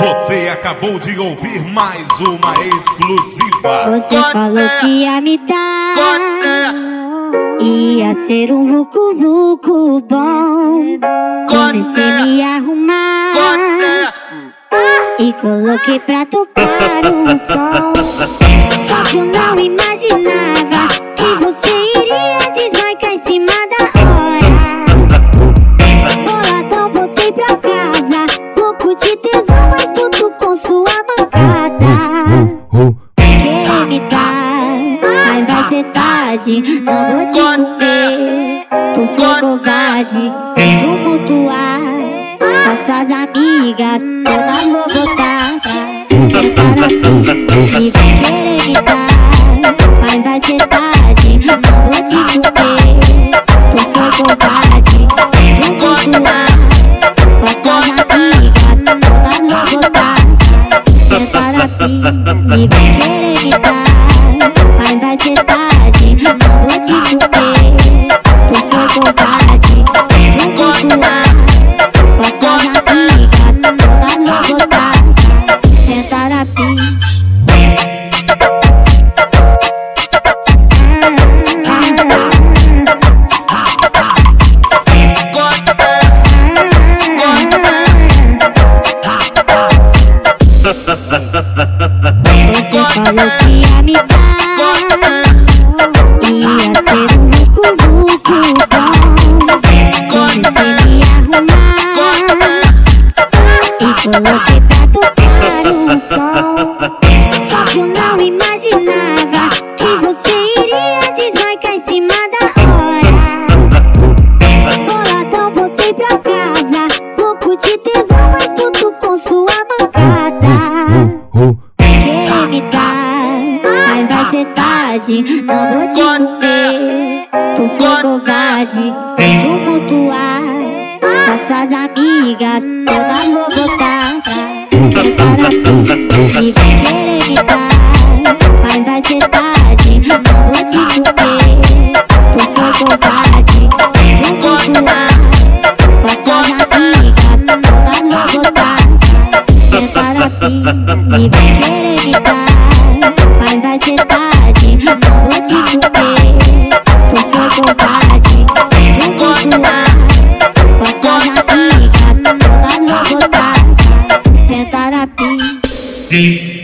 Você acabou de ouvir mais uma exclusiva. Você falou que ia me dar. Ia ser um vucu vucu bom. Comecei a me arrumar. E coloquei pra tocar um som. Só que eu não de tesão, mas puto com sua mancada. Querer me dar, mas vai ser tarde. Não vou te comer. Tu foi covarde, tumultuar. Com as suas amigas, todas vou botar. Dar, mas vai ser tarde. Vou te. Tu foi covarde, Você falou que ia me dar Ia ser um vucu bom a me arrumar. E coloquei pra tocar um som Só que eu não imaginava Que você iria desmarcar em cima da hora. Boladão, voltei pra casa. Louco de tesão, mas puto com sua mancada covarde, não vou te comer. Tu foi covarde, tumultuar. As suas amigas, eu não vou botar. E vai querer gritar, mas vai ser tarde, não vou te comer. Tu foi covarde, tumultuar. Com suas amigas, eu não vou botar. Prepara a assim, pista e vai querer gritar. Silly